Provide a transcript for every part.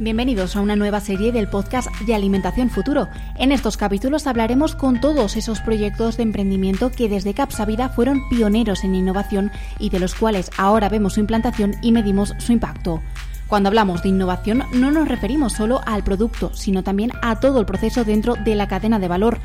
Bienvenidos a una nueva serie del podcast de Alimentación Futuro. En estos capítulos hablaremos con todos esos proyectos de emprendimiento que desde Capsa Vida fueron pioneros en innovación y de los cuales ahora vemos su implantación y medimos su impacto. Cuando hablamos de innovación no nos referimos solo al producto, sino también a todo el proceso dentro de la cadena de valor.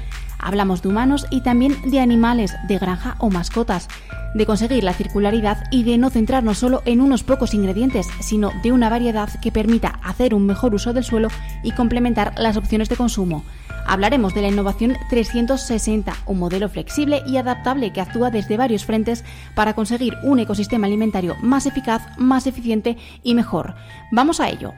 Hablamos de humanos y también de animales, de granja o mascotas, de conseguir la circularidad y de no centrarnos solo en unos pocos ingredientes, sino de una variedad que permita hacer un mejor uso del suelo y complementar las opciones de consumo. Hablaremos de la innovación 360, un modelo flexible y adaptable que actúa desde varios frentes para conseguir un ecosistema alimentario más eficaz, más eficiente y mejor. Vamos a ello.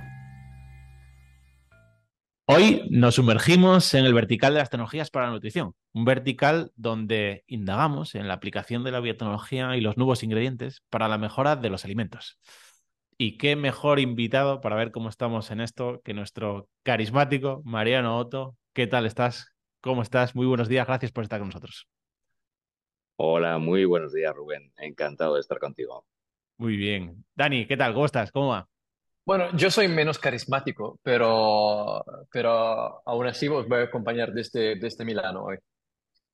Hoy nos sumergimos en el vertical de las tecnologías para la nutrición, un vertical donde indagamos en la aplicación de la biotecnología y los nuevos ingredientes para la mejora de los alimentos. Y qué mejor invitado para ver cómo estamos en esto que nuestro carismático Mariano Otto, ¿Qué tal estás? ¿Cómo estás? Muy buenos días, gracias por estar con nosotros. Hola, muy buenos días, Rubén. Encantado de estar contigo. Muy bien. Dani, ¿qué tal? ¿Cómo estás? ¿Cómo va? Bueno, yo soy menos carismático, pero, pero aún así os voy a acompañar desde, desde Milano hoy.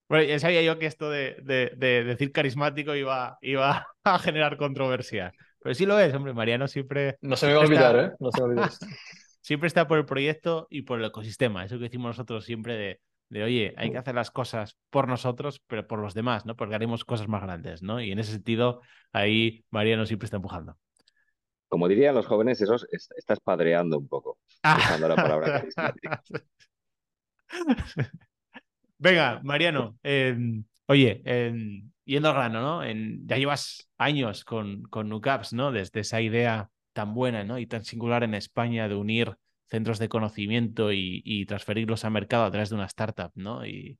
Bueno, ya sabía yo que esto de, decir carismático iba, iba a generar controversia. Pero sí lo es, hombre. Mariano siempre. No se me va a olvidar, ¿eh? No se me va a olvidar siempre está por el proyecto y por el ecosistema. Eso que decimos nosotros siempre de, de, oye, hay que hacer las cosas por nosotros, pero por los demás, ¿no? Porque haremos cosas más grandes, ¿no? Y en ese sentido, ahí Mariano siempre está empujando. Como dirían los jóvenes, eso estás padreando un poco, ah. usando la palabra Venga, Mariano, em, oye, em, yendo al grano, ¿no? ya llevas años con, con NUCAPS, ¿no? Desde esa idea tan buena ¿no? y tan singular en España de unir centros de conocimiento y, transferirlos al mercado a través de una startup, ¿no? Y,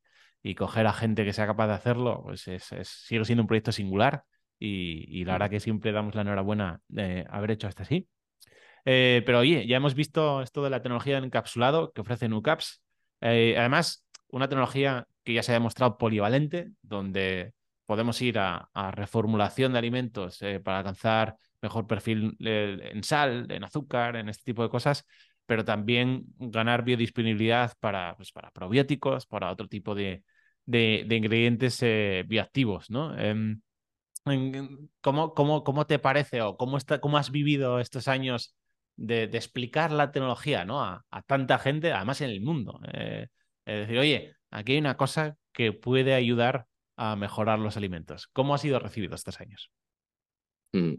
coger a gente que sea capaz de hacerlo, pues es, sigue siendo un proyecto singular y, la verdad que siempre damos la enhorabuena de haber hecho hasta así. Eh, pero oye, ya hemos visto esto de la tecnología de encapsulado que ofrece NUCAPS. Eh, además, una tecnología que ya se ha demostrado polivalente, donde podemos ir a, reformulación de alimentos eh, para alcanzar mejor perfil en sal, en azúcar, en este tipo de cosas, pero también ganar biodisponibilidad para, pues, para probióticos, para otro tipo de, de, ingredientes eh, bioactivos, ¿no? ¿Cómo, cómo, cómo, te parece o cómo, está, cómo has vivido estos años de, explicar la tecnología ¿no? a, tanta gente, además en el mundo? Eh, es decir, oye, aquí hay una cosa que puede ayudar a mejorar los alimentos. ¿Cómo ha sido recibido estos años? Mm.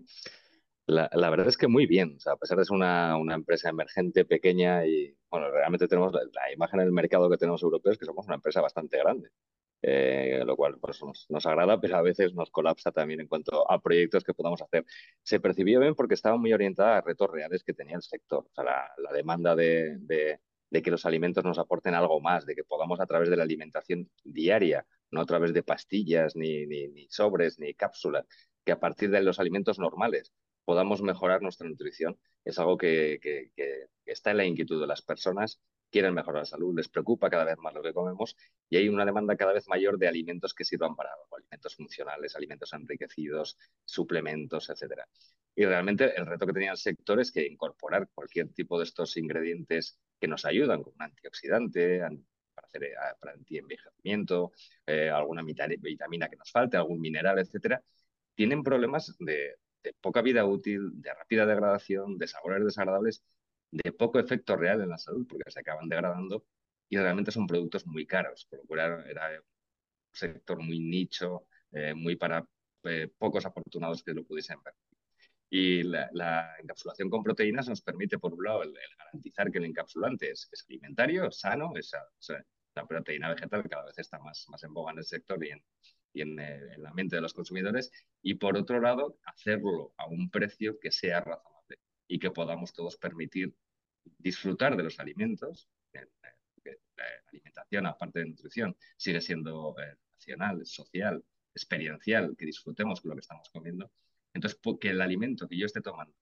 La, verdad es que muy bien, a pesar de ser una, empresa emergente, pequeña y, bueno, realmente tenemos la, imagen del mercado que tenemos europeos que somos una empresa bastante grande, eh, lo cual pues, nos, nos, agrada, pero a veces nos colapsa también en cuanto a proyectos que podamos hacer. Se percibió bien porque estaba muy orientada a retos reales que tenía el sector, o sea, la, la demanda de, de, que los alimentos nos aporten algo más, de que podamos a través de la alimentación diaria, no a través de pastillas, ni, ni, ni sobres, ni cápsulas, que a partir de los alimentos normales podamos mejorar nuestra nutrición. Es algo que, está en la inquietud de las personas, quieren mejorar la salud, les preocupa cada vez más lo que comemos y hay una demanda cada vez mayor de alimentos que sirvan para algo, alimentos funcionales, alimentos enriquecidos, suplementos, etc. Y realmente el reto que tenía el sector es que incorporar cualquier tipo de estos ingredientes que nos ayudan, como un antioxidante, para, hacer, eh, para antienvejecimiento, eh, alguna vitamina que nos falte, algún mineral, etcétera, tienen problemas de, de poca vida útil, de rápida degradación, de sabores desagradables, de poco efecto real en la salud, porque se acaban degradando y realmente son productos muy caros, por lo cual era, un sector muy nicho, eh, muy para eh, pocos afortunados que lo pudiesen ver. Y la, encapsulación con proteínas nos permite, por un lado, el, garantizar que el encapsulante es, alimentario, sano, esa, la proteína vegetal cada vez está más, más en boga en el sector y en, y en, la mente de los consumidores, y por otro lado, hacerlo a un precio que sea razonable y que podamos todos permitir disfrutar de los alimentos. La alimentación, aparte de nutrición, sigue siendo eh, nacional, social, experiencial, que disfrutemos con lo que estamos comiendo. Entonces, que el alimento que yo esté tomando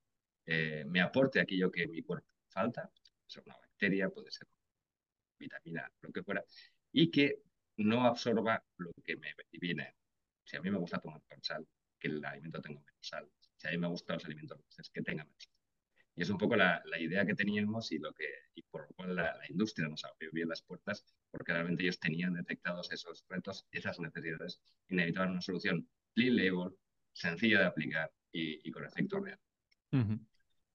eh, me aporte aquello que mi cuerpo falta, puede ser una bacteria, puede ser vitamina, lo que fuera, y que no absorba lo que me viene. Si a mí me gusta tomar sal, que el alimento tenga menos sal. Si a mí me gustan los alimentos dulces, que tenga menos sal. Y es un poco la, idea que teníamos y, lo que, y por lo cual la, industria nos abrió bien las puertas, porque realmente ellos tenían detectados esos retos, esas necesidades, y necesitaban una solución clean label, sencilla de aplicar y, con efecto real.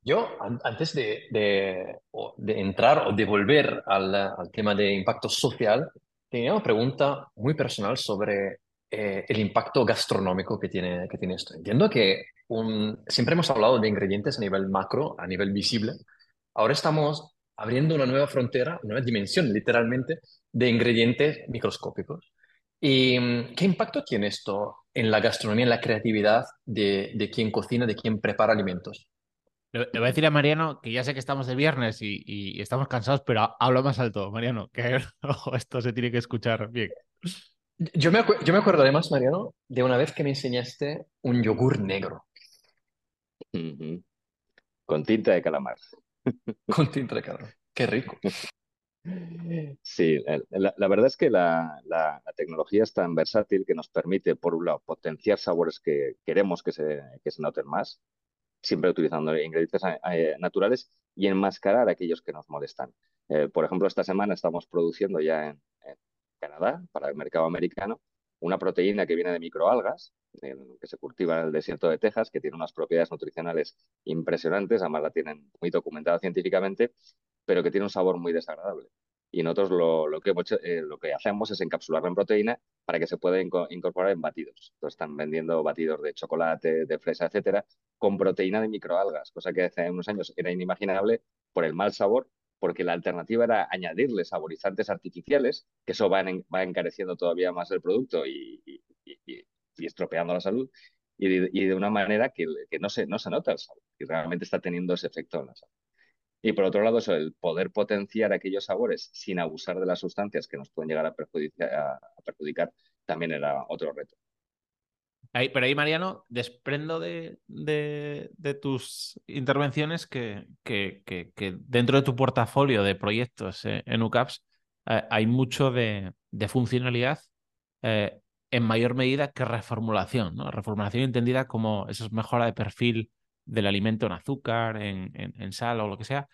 Yo, antes de, de, entrar o de volver al, al, tema de impacto social, tenía una pregunta muy personal sobre eh, el impacto gastronómico que tiene, que tiene esto. Entiendo que un, siempre hemos hablado de ingredientes a nivel macro, a nivel visible. Ahora estamos abriendo una nueva frontera, una nueva dimensión, literalmente, de ingredientes microscópicos. ¿Y mm, qué impacto tiene esto en la gastronomía, en la creatividad de, de quien cocina, de quien prepara alimentos? Le, voy a decir a Mariano que ya sé que estamos de viernes y, y, estamos cansados, pero hablo más alto, Mariano, que esto se tiene que escuchar bien. Yo me, yo me acuerdo además, Mariano, de una vez que me enseñaste un yogur negro. Con tinta de calamar. Con tinta de calamar. Qué rico. Sí, la, verdad es que la, la, tecnología es tan versátil que nos permite, por un lado, potenciar sabores que queremos que se, que se noten más, siempre utilizando ingredientes eh, naturales, y enmascarar aquellos que nos molestan. Eh, por ejemplo, esta semana estamos produciendo ya en, Canadá, para el mercado americano, una proteína que viene de microalgas, que se cultiva en el desierto de Texas, que tiene unas propiedades nutricionales impresionantes, además la tienen muy documentada científicamente, pero que tiene un sabor muy desagradable. Y nosotros lo, que, eh, lo que hacemos es encapsularla en proteína para que se pueda incorporar en batidos. Entonces están vendiendo batidos de chocolate, de fresa, etcétera, con proteína de microalgas, cosa que hace unos años era inimaginable por el mal sabor porque la alternativa era añadirle saborizantes artificiales, que eso va, encareciendo todavía más el producto y, estropeando la salud, y de, una manera que, no, se, no se nota el sabor, y realmente está teniendo ese efecto en la salud. Y por otro lado, eso, el poder potenciar aquellos sabores sin abusar de las sustancias que nos pueden llegar a perjudicar también era otro reto pero ahí, Mariano, desprendo de, tus intervenciones que, dentro de tu portafolio de proyectos eh, en UCAPS eh, hay mucho de, funcionalidad eh, en mayor medida que reformulación, ¿no? Reformulación entendida como esa mejora de perfil del alimento en azúcar, en, sal o lo que sea.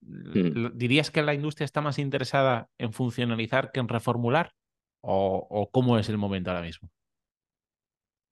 Mm. ¿Dirías que la industria está más interesada en funcionalizar que en reformular? o cómo es el momento ahora mismo?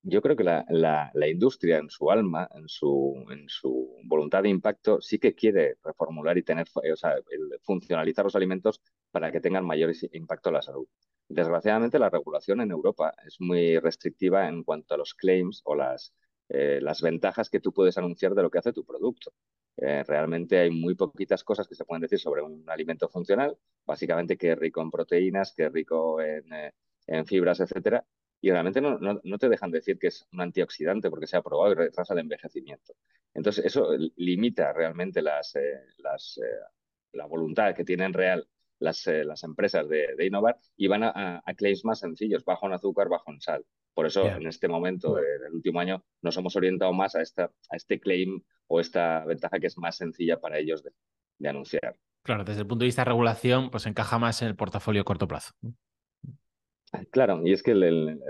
Yo creo que la, industria en su alma, en su, voluntad de impacto, sí que quiere reformular y tener, o sea, funcionalizar los alimentos para que tengan mayor impacto en la salud. Desgraciadamente, la regulación en Europa es muy restrictiva en cuanto a los claims o las, eh, las ventajas que tú puedes anunciar de lo que hace tu producto. Eh, realmente hay muy poquitas cosas que se pueden decir sobre un alimento funcional, básicamente que es rico en proteínas, que es rico en, eh, en fibras, etcétera, y realmente no, no, te dejan decir que es un antioxidante porque se ha probado y retrasa el envejecimiento. Entonces, eso limita realmente las, eh, las, eh, la voluntad que tienen real las, eh, las empresas de, innovar y van a, claims más sencillos, bajo en azúcar, bajo en sal. Por eso, en este momento, en el último año, nos hemos orientado más a, esta, a este claim o esta ventaja que es más sencilla para ellos de, de anunciar. Claro, desde el punto de vista de regulación, pues encaja más en el portafolio a corto plazo. Claro, y es que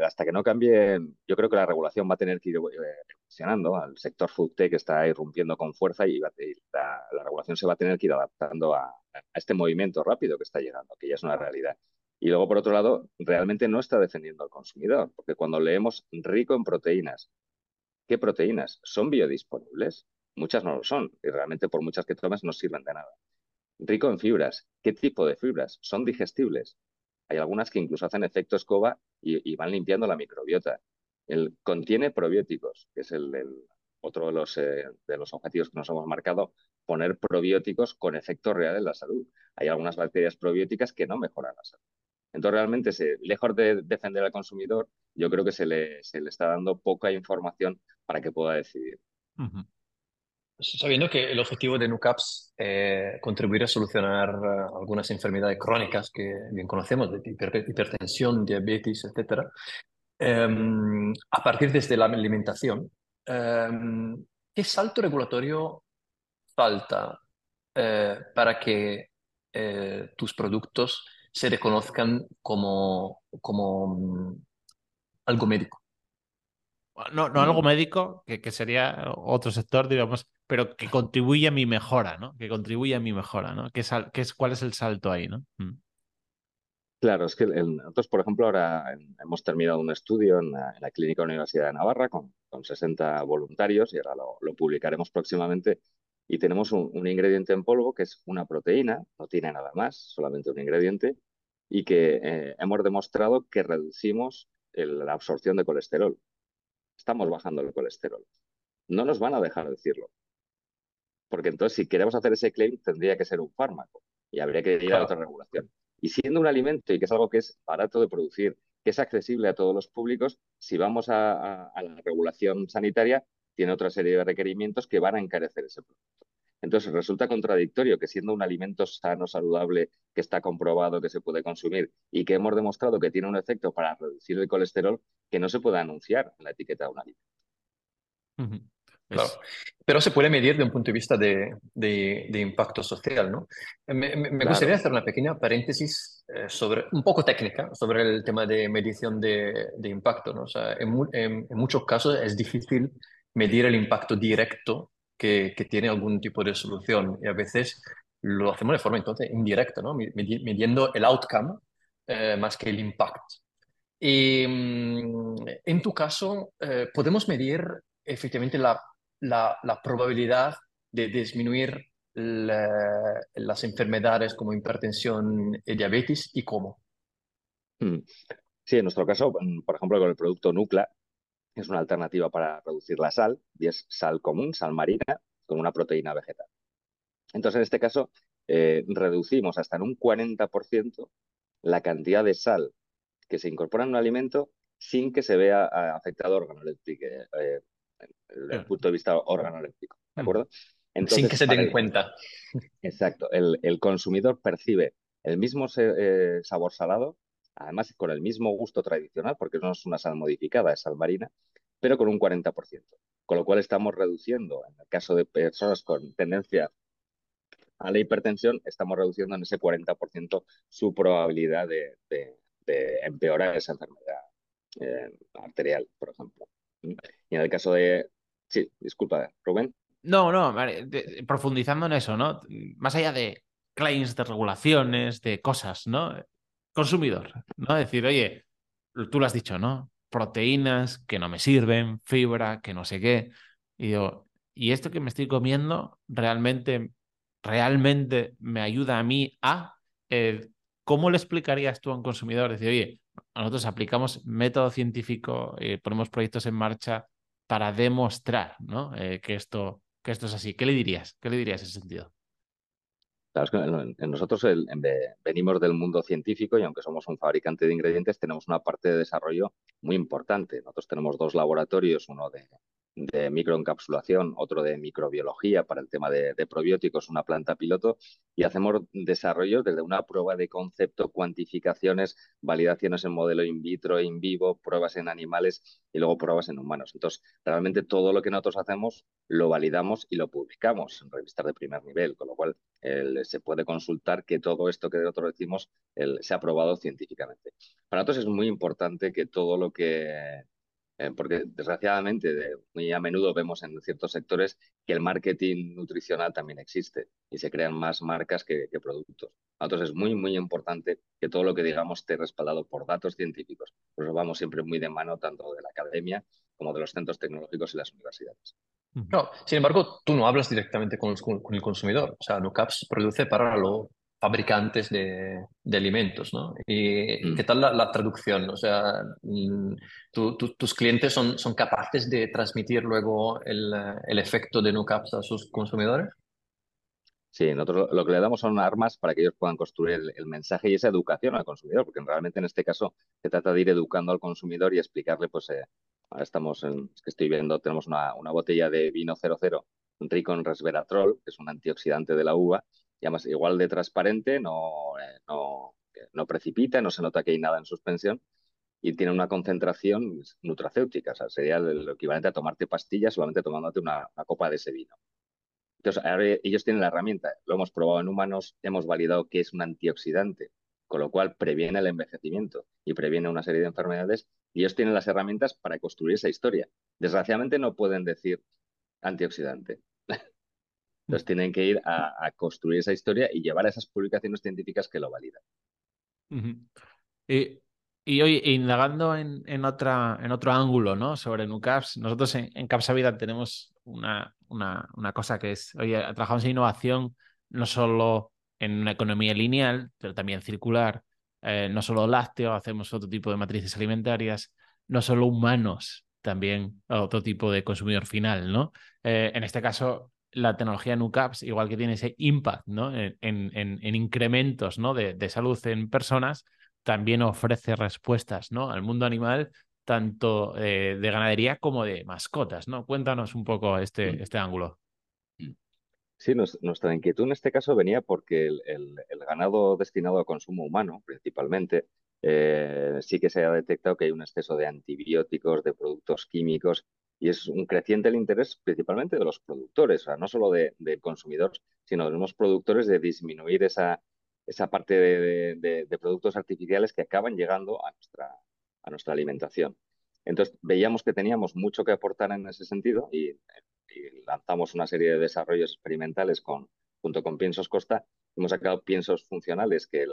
hasta que no cambie, yo creo que la regulación va a tener que ir evolucionando. El sector food tech está irrumpiendo con fuerza y, la, regulación se va a tener que ir adaptando a, este movimiento rápido que está llegando, que ya es una realidad. Y luego, por otro lado, realmente no está defendiendo al consumidor, porque cuando leemos rico en proteínas, ¿qué proteínas? ¿Son biodisponibles? Muchas no lo son, y realmente por muchas que tomes no sirven de nada. Rico en fibras, ¿qué tipo de fibras? ¿Son digestibles? Hay algunas que incluso hacen efecto escoba y, van limpiando la microbiota. El, contiene probióticos, que es el, otro de los, eh, de los objetivos que nos hemos marcado, poner probióticos con efecto real en la salud. Hay algunas bacterias probióticas que no mejoran la salud. Entonces, realmente, se, lejos de defender al consumidor, yo creo que se le, se le está dando poca información para que pueda decidir. Sabiendo que el objetivo de NUCAPS es contribuir a solucionar eh, algunas enfermedades crónicas que bien conocemos, de hipertensión, diabetes, etc., em, a partir desde la alimentación, em, ¿qué salto regulatorio falta eh, para que eh, tus productos se reconozcan como, como mm, algo médico? No, no algo médico, que, que, sería otro sector, digamos, pero que contribuye a mi mejora, ¿no? Que contribuye a mi mejora, ¿no? ¿Qué es, qué es, ¿Cuál es el salto ahí, ¿no? Mm. Claro, es que nosotros, por ejemplo, ahora hemos terminado un estudio en la, Clínica Universidad de Navarra con, con 60 voluntarios y ahora lo, publicaremos próximamente. Y tenemos un, ingrediente en polvo que es una proteína, no tiene nada más, solamente un ingrediente, y que eh, hemos demostrado que reducimos la absorción de colesterol. Estamos bajando el colesterol. No nos van a dejar decirlo. Porque entonces, si queremos hacer ese claim, tendría que ser un fármaco y habría que ir a otra regulación. Y siendo un alimento y que es algo que es barato de producir, que es accesible a todos los públicos, si vamos a, la regulación sanitaria, tiene otra serie de requerimientos que van a encarecer ese producto. Entonces resulta contradictorio que siendo un alimento sano, saludable, que está comprobado que se puede consumir y que hemos demostrado que tiene un efecto para reducir el colesterol, que no se pueda anunciar en la etiqueta de un alimento. Claro. Pero se puede medir de un punto de vista de, de, impacto social, ¿no? Me, gustaría hacer una pequeña paréntesis eh, sobre, un poco técnica, sobre el tema de medición de, de impacto, ¿no? O sea, en, en, muchos casos es difícil medir el impacto directo que, que, tiene algún tipo de solución y a veces lo hacemos de forma entonces indirecta, ¿no? Midiendo el outcome eh, más que el impact. Y mm, en tu caso, eh, podemos medir efectivamente la la, probabilidad de disminuir las enfermedades como hipertensión y diabetes y cómo? Hmm. Sí, en nuestro caso, mm, por ejemplo, con el producto Nucla, es una alternativa para reducir la sal, y es sal común, sal marina, con una proteína vegetal. Entonces, en este caso, eh, reducimos hasta en un 40% la cantidad de sal que se incorpora en un alimento sin que se vea eh, afectado órgano eh, desde el punto de vista organoléptico, ¿de mm. acuerdo? Sin que se den cuenta. Exacto, el, el, consumidor percibe el mismo eh, sabor salado, además con el mismo gusto tradicional, porque no es una sal modificada, es sal marina, pero con un 40%. Con lo cual estamos reduciendo, en el caso de personas con tendencia a la hipertensión, estamos reduciendo en ese 40% su probabilidad de, empeorar esa enfermedad eh, arterial, por ejemplo. Y en el caso de... Sí, disculpa, Rubén. No, no, profundizando en eso, ¿no? Más allá de claims, de regulaciones, de cosas, ¿no? Consumidor, ¿no? Decir, oye, tú lo has dicho, ¿no? Proteínas que no me sirven, fibra, que no sé qué. Y digo, ¿y esto que me estoy comiendo realmente, realmente me ayuda a mí a... Eh, ¿Cómo le explicarías tú a un consumidor? Decir, oye, nosotros aplicamos método científico, ponemos proyectos en marcha para demostrar ¿no? Eh, que, esto, que esto es así. ¿Qué le dirías? ¿Qué le dirías en ese sentido? Nosotros venimos del mundo científico y aunque somos un fabricante de ingredientes, tenemos una parte de desarrollo muy importante. Nosotros tenemos dos laboratorios, uno de, de microencapsulación, otro de microbiología para el tema de, probióticos, una planta piloto, y hacemos desarrollo desde una prueba de concepto, cuantificaciones, validaciones en modelo in vitro, in vivo, pruebas en animales y luego pruebas en humanos. Entonces, realmente todo lo que nosotros hacemos lo validamos y lo publicamos en revistas de primer nivel, con lo cual se puede consultar que todo esto que nosotros decimos se ha probado científicamente. Para nosotros es muy importante que todo lo que eh, porque desgraciadamente muy a menudo vemos en ciertos sectores que el marketing nutricional también existe y se crean más marcas que, productos. Entonces es muy, muy importante que todo lo que digamos esté respaldado por datos científicos. Por eso vamos siempre muy de mano tanto de la academia como de los centros tecnológicos y las universidades. No, sin embargo, tú no hablas directamente con, el consumidor. O sea, NuCaps produce para lo, fabricantes de, alimentos, ¿no? ¿Y mm. qué tal la, traducción? O sea, mm, ¿tus clientes son, son capaces de transmitir luego el, el efecto de NuCaps a sus consumidores? Sí, nosotros lo que le damos son armas para que ellos puedan construir el, mensaje y esa educación al consumidor, porque realmente en este caso se trata de ir educando al consumidor y explicarle, pues, eh, ahora estamos, en, es que estoy viendo, tenemos una, una botella de vino 00 rico en resveratrol, que es un antioxidante de la uva, igual de transparente, no, eh, no, no precipita, no se nota que hay nada en suspensión y tiene una concentración nutracéutica, o sea, sería lo equivalente a tomarte pastillas solamente tomándote una, copa de ese vino. Entonces, ahora ellos tienen la herramienta, lo hemos probado en humanos, hemos validado que es un antioxidante con lo cual previene el envejecimiento y previene una serie de enfermedades y ellos tienen las herramientas para construir esa historia. Desgraciadamente no pueden decir antioxidante. Entonces tienen que ir a, construir esa historia y llevar a esas publicaciones científicas que lo validan. y, y, hoy, indagando en, otra, en otro ángulo ¿no? sobre NUCAPS, nosotros en, en Capsavida tenemos una, una, una, cosa que es, oye, trabajamos en innovación no solo en una economía lineal, pero también circular, eh, no solo lácteo, hacemos otro tipo de matrices alimentarias, no solo humanos, también otro tipo de consumidor final, ¿no? Eh, en este caso, la tecnología NUCAPS, igual que tiene ese impact ¿no? en, en, incrementos ¿no? de, de, salud en personas, también ofrece respuestas ¿no? al mundo animal, tanto eh, de ganadería como de mascotas. ¿no? Cuéntanos un poco este, mm. este ángulo. Sí, nuestra inquietud en este caso venía porque el, ganado destinado a consumo humano, principalmente, eh, sí que se ha detectado que hay un exceso de antibióticos, de productos químicos, y es un creciente el interés principalmente de los productores, o sea, no solo de, del consumidor, sino de los productores de disminuir esa, esa parte de, productos artificiales que acaban llegando a nuestra, a nuestra alimentación. Entonces, veíamos que teníamos mucho que aportar en ese sentido y y lanzamos una serie de desarrollos experimentales con, junto con Piensos Costa, hemos sacado piensos funcionales que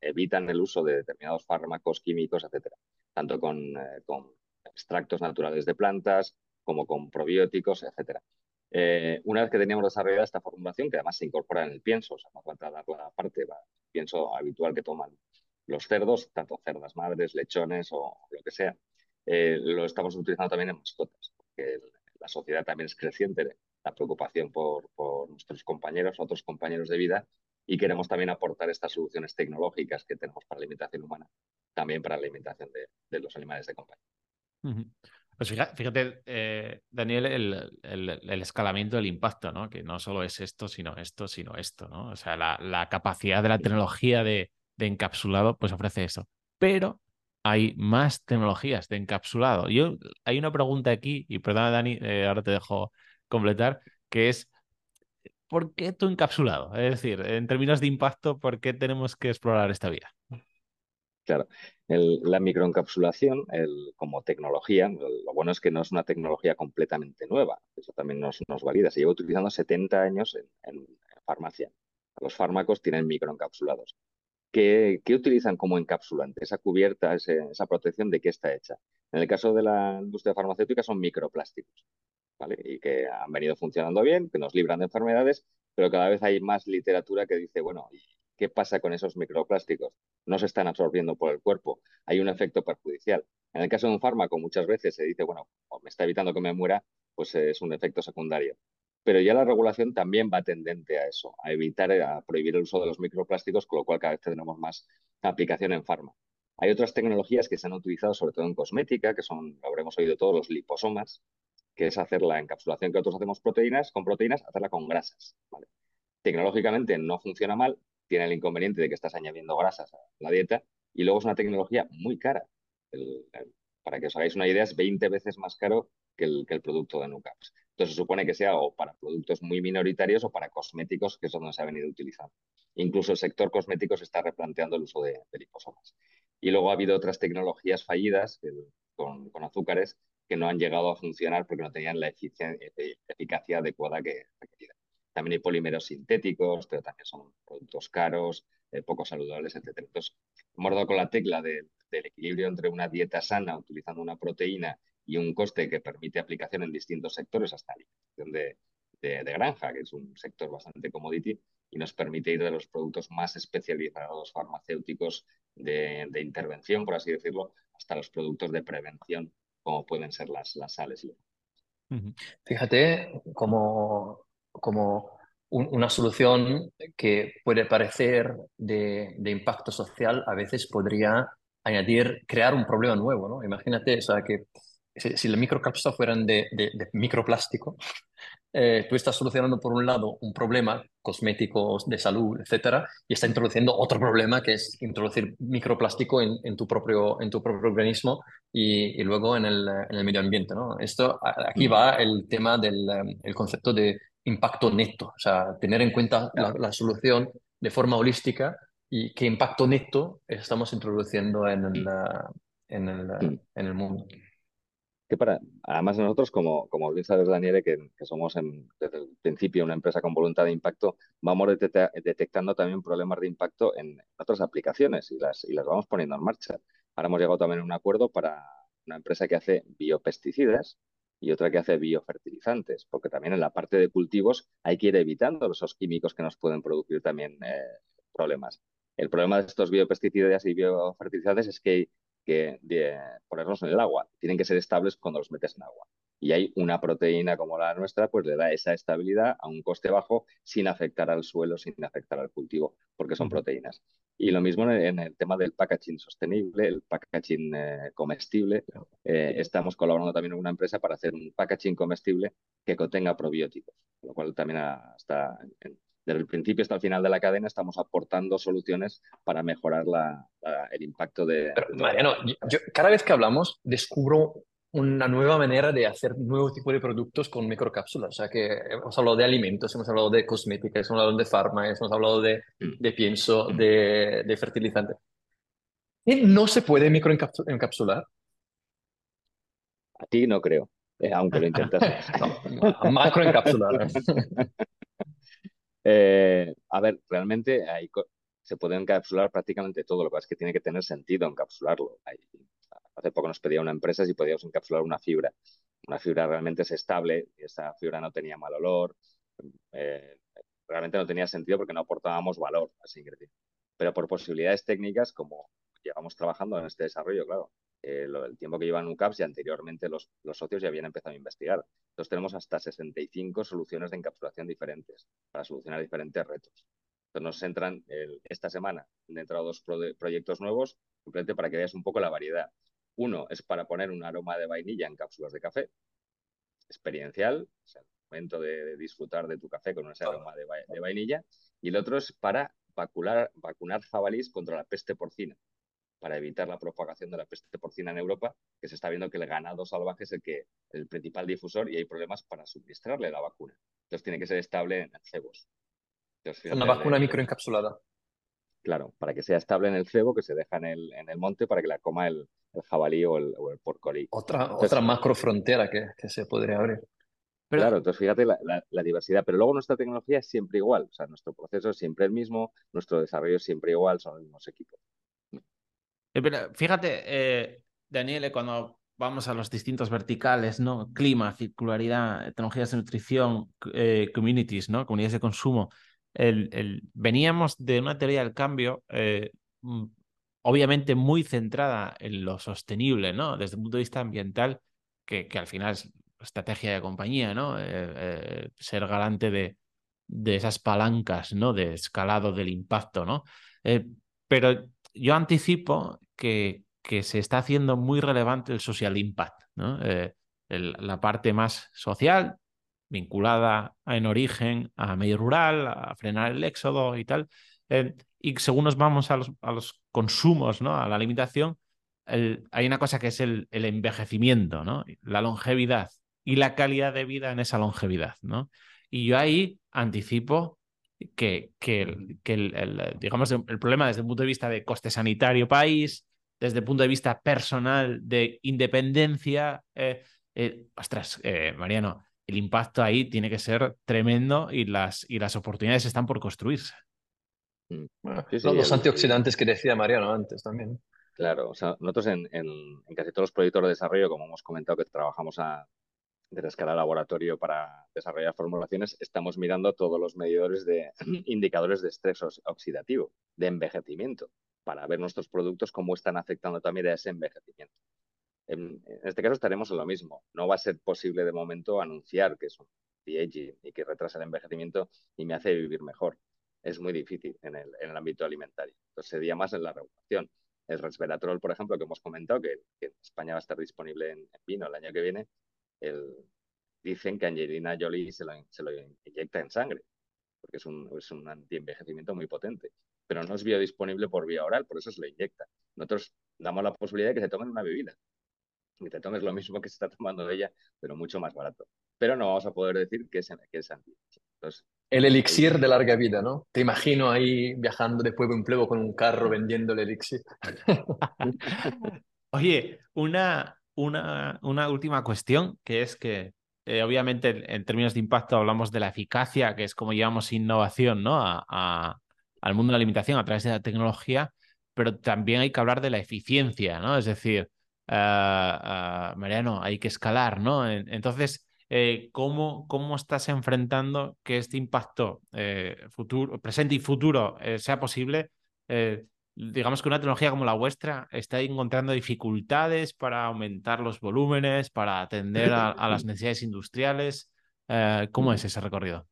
evitan el uso de determinados fármacos químicos, etcétera, tanto con, eh, con, extractos naturales de plantas como con probióticos, etcétera. Eh, una vez que teníamos desarrollada esta formulación, que además se incorpora en el pienso, o sea, no falta dar la parte, el pienso habitual que toman los cerdos, tanto cerdas madres, lechones o lo que sea, eh, lo estamos utilizando también en mascotas, porque la sociedad también es creciente, la preocupación por, nuestros compañeros, otros compañeros de vida, y queremos también aportar estas soluciones tecnológicas que tenemos para la alimentación humana, también para la alimentación de, los animales de compañía. Pues fíjate, eh, Daniel, el, escalamiento del impacto, ¿no? Que no solo es esto, sino esto, sino esto, ¿no? O sea, la, capacidad de la tecnología de, de, encapsulado, pues ofrece eso. Pero hay más tecnologías de encapsulado. Yo, hay una pregunta aquí, y perdona Dani, eh, ahora te dejo completar, que es, ¿por qué tu encapsulado? Es decir, en términos de impacto, ¿por qué tenemos que explorar esta vía? Claro, la microencapsulación el, como tecnología, lo bueno es que no es una tecnología completamente nueva, eso también nos, nos valida, se lleva utilizando 70 años en farmacia. Los fármacos tienen microencapsulados. ¿Qué, utilizan como encapsulante? Esa cubierta, esa protección, ¿de qué está hecha? En el caso de la industria farmacéutica son microplásticos, ¿vale? Y que han venido funcionando bien, que nos libran de enfermedades, pero cada vez hay más literatura que dice, bueno, ¿qué pasa con esos microplásticos? No se están absorbiendo por el cuerpo, hay un efecto perjudicial. En el caso de un fármaco, muchas veces se dice, bueno, me está evitando que me muera, pues es un efecto secundario pero ya la regulación también va tendente a eso, a evitar, a prohibir el uso de los microplásticos, con lo cual cada vez tenemos más aplicación en farma. Hay otras tecnologías que se han utilizado sobre todo en cosmética, que son, lo habremos oído todos, los liposomas, que es hacer la encapsulación que nosotros hacemos proteínas, con proteínas, hacerla con grasas. Tecnológicamente no funciona mal, tiene el inconveniente de que estás añadiendo grasas a la dieta y luego es una tecnología muy cara. para que os hagáis una idea, es 20 veces más caro que el, producto de NUCAPS. Entonces se supone que sea o para productos muy minoritarios o para cosméticos, que es donde se ha venido utilizando. Incluso el sector cosmético se está replanteando el uso de, liposomas. Y luego ha habido otras tecnologías fallidas con, azúcares que no han llegado a funcionar porque no tenían la eh, eficacia adecuada que requería. También hay polímeros sintéticos, pero también son productos caros, eh, poco saludables, etc. Entonces, hemos dado con la tecla del equilibrio entre una dieta sana utilizando una proteína y un coste que permite aplicación en distintos sectores, hasta alimentación de, de, granja, que es un sector bastante commodity, y nos permite ir de los productos más especializados farmacéuticos de, de intervención, por así decirlo, hasta los productos de prevención, como pueden ser las, las sales. Fíjate como, como una solución que puede parecer de, de, impacto social, a veces podría añadir, crear un problema nuevo, ¿no? Imagínate, o sea, que si, si las microcapsulas fueran de, de, microplástico, eh, tú estás solucionando por un lado un problema cosmético, de salud, etcétera, y está introduciendo otro problema que es introducir microplástico en, en tu, propio, en tu propio organismo y, y luego en el, en el, medio ambiente. ¿no? Esto, aquí mm. va el tema del el concepto de impacto neto, o sea, tener en cuenta la, la solución de forma holística y qué impacto neto estamos introduciendo en el, en el, Mm. en el mundo. que para, además nosotros, como, como bien sabes, Daniel, que, que somos en- desde el principio una empresa con voluntad de impacto, vamos detecta- detectando también problemas de impacto en otras aplicaciones y las, y las vamos poniendo en marcha. Ahora hemos llegado también a un acuerdo para una empresa que hace biopesticidas y otra que hace biofertilizantes, porque también en la parte de cultivos hay que ir evitando esos químicos que nos pueden producir también eh, problemas. El problema de estos biopesticidas y biofertilizantes es que que de ponerlos en el agua. Tienen que ser estables cuando los metes en agua. Y hay una proteína como la nuestra, pues le da esa estabilidad a un coste bajo sin afectar al suelo, sin afectar al cultivo, porque son proteínas. Y lo mismo en el, tema del packaging sostenible, el packaging eh, comestible. Eh, estamos colaborando también en una empresa para hacer un packaging comestible que contenga probióticos, lo cual también hasta desde el principio hasta el final de la cadena estamos aportando soluciones para mejorar la, la, el impacto de... Pero, de Mariano, yo, cada vez que hablamos descubro una nueva manera de hacer nuevo tipo de productos con microcápsulas. O sea que hemos hablado de alimentos, hemos hablado de cosméticas, hemos hablado de farma, hemos hablado de, de pienso, de, de fertilizante. ¿Y no se puede microencapsular? A ti no creo, eh, aunque lo intentas. no, macroencapsular. Eh, a ver, realmente hay se puede encapsular prácticamente todo, lo que pasa es que tiene que tener sentido encapsularlo. Hay, hace poco nos pedía una empresa si podíamos encapsular una fibra. Una fibra realmente es estable, y esa fibra no tenía mal olor, eh, realmente no tenía sentido porque no aportábamos valor a ese. Pero por posibilidades técnicas, como llevamos trabajando en este desarrollo, claro, eh, el tiempo que llevan UCAPS y anteriormente los, socios ya habían empezado a investigar. Entonces tenemos hasta 65 soluciones de encapsulación diferentes para solucionar diferentes retos. Entonces nos entran esta semana, han entrado dos pro proyectos nuevos, simplemente para que veas un poco la variedad. Uno es para poner un aroma de vainilla en cápsulas de café, experiencial, o sea, el momento de, de, disfrutar de tu café con ese aroma de, va de vainilla. Y el otro es para vacunar, vacunar jabalís contra la peste porcina para evitar la propagación de la peste porcina en Europa, que se está viendo que el ganado salvaje es el, que, el principal difusor y hay problemas para suministrarle la vacuna. Entonces tiene que ser estable en cebos. Entonces, Una vacuna el, microencapsulada. Claro, para que sea estable en el cebo que se deja en el, en el monte para que la coma el, el jabalí o el, o el porcolí. Otra, entonces, otra macro frontera que, que se podría abrir. Pero, claro, entonces fíjate la, la, la, diversidad, pero luego nuestra tecnología es siempre igual, o sea, nuestro proceso es siempre el mismo, nuestro desarrollo es siempre igual, son los mismos equipos. Pero fíjate, eh, Daniel, cuando vamos a los distintos verticales, ¿no? Clima, circularidad, tecnologías de nutrición, eh, communities, ¿no? Comunidades de consumo. El, el, veníamos de una teoría del cambio, eh, obviamente muy centrada en lo sostenible, ¿no? Desde el punto de vista ambiental, que, que al final es estrategia de compañía, ¿no? Eh, ser garante de, de, esas palancas, ¿no? De escalado del impacto, ¿no? Eh, pero yo anticipo que, que, se está haciendo muy relevante el social impact, ¿no? Eh, la parte más social, vinculada en origen a medio rural, a frenar el éxodo y tal. Eh, y según nos vamos a los, a los consumos, ¿no? a la alimentación, el, hay una cosa que es el, el, envejecimiento, ¿no? la longevidad y la calidad de vida en esa longevidad. ¿no? Y yo ahí anticipo que, que, que el, el, digamos, el problema desde el punto de vista de coste sanitario país, desde el punto de vista personal de independencia, eh, eh, ostras, eh, Mariano, el impacto ahí tiene que ser tremendo y las, y las oportunidades están por construirse. Bueno, sí, sí, los antioxidantes que decía Mariano antes también. Claro, o sea, nosotros en, en, en, casi todos los proyectos de desarrollo, como hemos comentado que trabajamos a, desde escala laboratorio para desarrollar formulaciones, estamos mirando todos los medidores de indicadores de estrés oxidativo, de envejecimiento, para ver nuestros productos cómo están afectando también a ese envejecimiento. En, en, este caso estaremos en lo mismo. No va a ser posible de momento anunciar que es un anti-aging y que retrasa el envejecimiento y me hace vivir mejor. Es muy difícil en el, ámbito alimentario. Entonces sería más en la regulación. El resveratrol, por ejemplo, que hemos comentado, que, que en España va a estar disponible en, vino el año que viene, el, dicen que Angelina Jolie se lo, inyecta en sangre, porque es un, es un antienvejecimiento muy potente. Pero no es biodisponible por vía oral, por eso se lo inyecta. Nosotros damos la posibilidad de que se tomen una bebida y te tomes lo mismo que se está tomando de ella, pero mucho más barato. Pero no vamos a poder decir que es, que es anti. Entonces, El elixir de larga vida, ¿no? Te imagino ahí viajando de pueblo en pueblo con un carro vendiendo el elixir. Oye, una, una, una última cuestión, que es que eh, obviamente en términos de impacto hablamos de la eficacia, que es como llevamos innovación ¿no? a, al mundo de la alimentación a través de la tecnología, pero también hay que hablar de la eficiencia, ¿no? Es decir, ah, ah, Mariano, hay que escalar, ¿no? Entonces, eh, ¿cómo, ¿cómo, estás enfrentando que este impacto eh, futuro, presente y futuro sea posible? digamos que una tecnología como la vuestra está encontrando dificultades para aumentar los volúmenes, para atender a, las necesidades industriales. Eh, ¿Cómo es ese recorrido?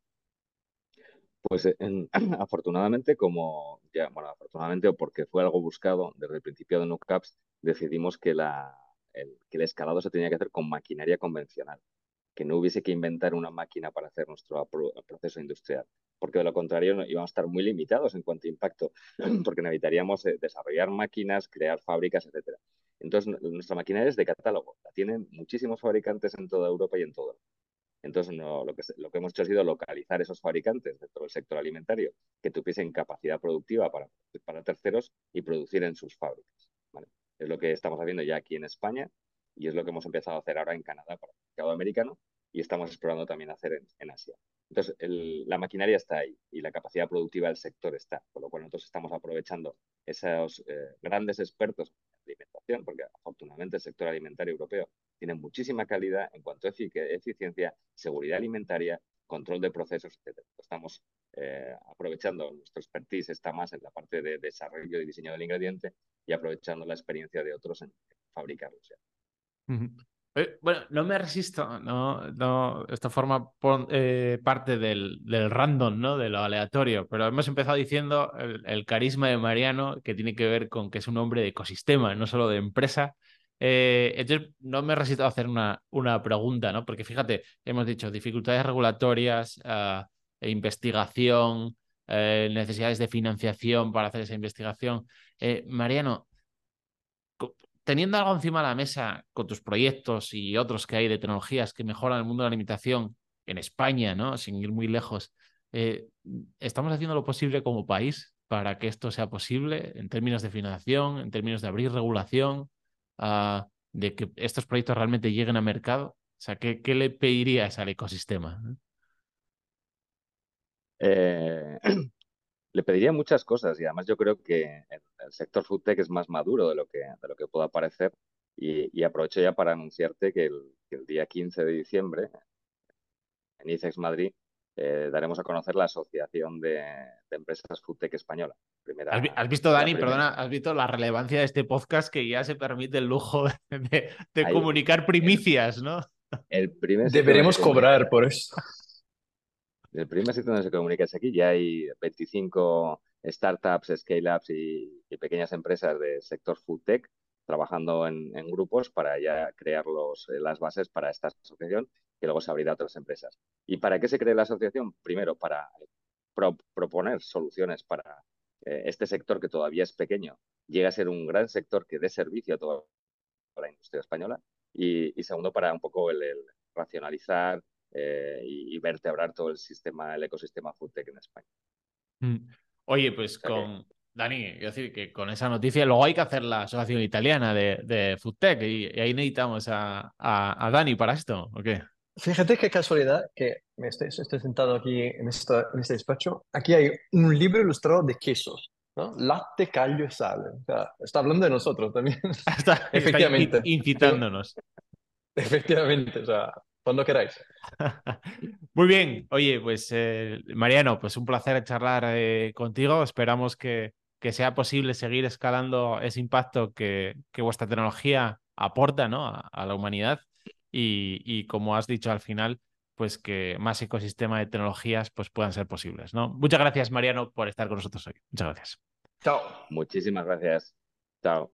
Pues afortunadamente, como ya, bueno, afortunadamente o porque fue algo buscado desde el principio de NUCAPS, decidimos que, la, el, que el escalado se tenía que hacer con maquinaria convencional, que no hubiese que inventar una máquina para hacer nuestro proceso industrial porque de lo contrario íbamos a estar muy limitados en cuanto a impacto, porque necesitaríamos eh, desarrollar máquinas, crear fábricas, etc. Entonces, nuestra maquinaria es de catálogo, la tienen muchísimos fabricantes en toda Europa y en todo. Entonces, lo, que, lo que hemos hecho ha sido localizar esos fabricantes dentro del sector alimentario que tuviesen capacidad productiva para, para terceros y producir en sus fábricas. Es lo que estamos haciendo ya aquí en España y es lo que hemos empezado a hacer ahora en Canadá para el mercado americano y estamos explorando también hacer en, Asia. Entonces, la maquinaria está ahí y la capacidad productiva del sector está, con lo cual nosotros estamos aprovechando esos eh, grandes expertos en alimentación, porque afortunadamente el sector alimentario europeo tiene muchísima calidad en cuanto a eficiencia, seguridad alimentaria, control de procesos, etc. Estamos eh, aprovechando nuestro expertise, está más en la parte de desarrollo y diseño del ingrediente y aprovechando la experiencia de otros en fabricarlos. Eh, bueno, no me resisto, no, no, esto forma eh, parte del, del, random, ¿no? De lo aleatorio, pero hemos empezado diciendo el, carisma de Mariano, que tiene que ver con que es un hombre de ecosistema, no solo de empresa. Eh, entonces, no me resisto a hacer una, una pregunta, ¿no? Porque fíjate, hemos dicho dificultades regulatorias, ah, e investigación, necesidades de financiación para hacer esa investigación. Mariano, teniendo algo encima de la mesa con tus proyectos y otros que hay de tecnologías que mejoran el mundo de la alimentación en España, ¿no? Sin ir muy lejos, eh, ¿estamos haciendo lo posible como país para que esto sea posible en términos de financiación, en términos de abrir regulación, ah, de que estos proyectos realmente lleguen a mercado? O sea, ¿qué, qué le pedirías al ecosistema? Eh, le pediría muchas cosas y además yo creo que el, sector foodtech es más maduro de lo que, de lo que pueda parecer y, aprovecho ya para anunciarte que el, día 15 de diciembre en ICEX Madrid eh, daremos a conocer la Asociación de, Empresas Foodtech Española. ¿Has, visto, Dani, perdona, has visto la relevancia de este podcast que ya se permite el lujo de, comunicar primicias, ¿no? El primer Deberemos cobrar por eso el primer sitio donde se comunica es aquí. Ya hay 25 startups, scale-ups y, pequeñas empresas del sector food tech trabajando en, grupos para ya crear eh, las bases para esta asociación que luego se abrirá a otras empresas. ¿Y para qué se cree la asociación? Primero, para proponer soluciones para eh, este sector que todavía es pequeño, llegue a ser un gran sector que dé servicio a toda la industria española. Y, segundo, para un poco el racionalizar eh, y, vertebrar todo el sistema, el ecosistema foodtech en España. Mm. Oye, pues con Dani, quiero decir que con esa noticia luego hay que hacer la asociación italiana de, de foodtech y, ahí necesitamos a, a, Dani para esto, ¿o qué? Fíjate qué casualidad que me estoy, estoy sentado aquí en, esta, en este despacho. Aquí hay un libro ilustrado de quesos. ¿no? Latte, callo y sal. está hablando de nosotros también. Está, Efectivamente. incitándonos. Efectivamente, o sea, cuando queráis. Muy bien. Oye, pues eh, Mariano, pues un placer charlar eh, contigo. Esperamos que, que, sea posible seguir escalando ese impacto que, que vuestra tecnología aporta ¿no? a, la humanidad. Y, y, como has dicho al final, pues que más ecosistema de tecnologías pues puedan ser posibles. ¿no? Muchas gracias, Mariano, por estar con nosotros hoy. Muchas gracias. Chao. Muchísimas gracias. Chao.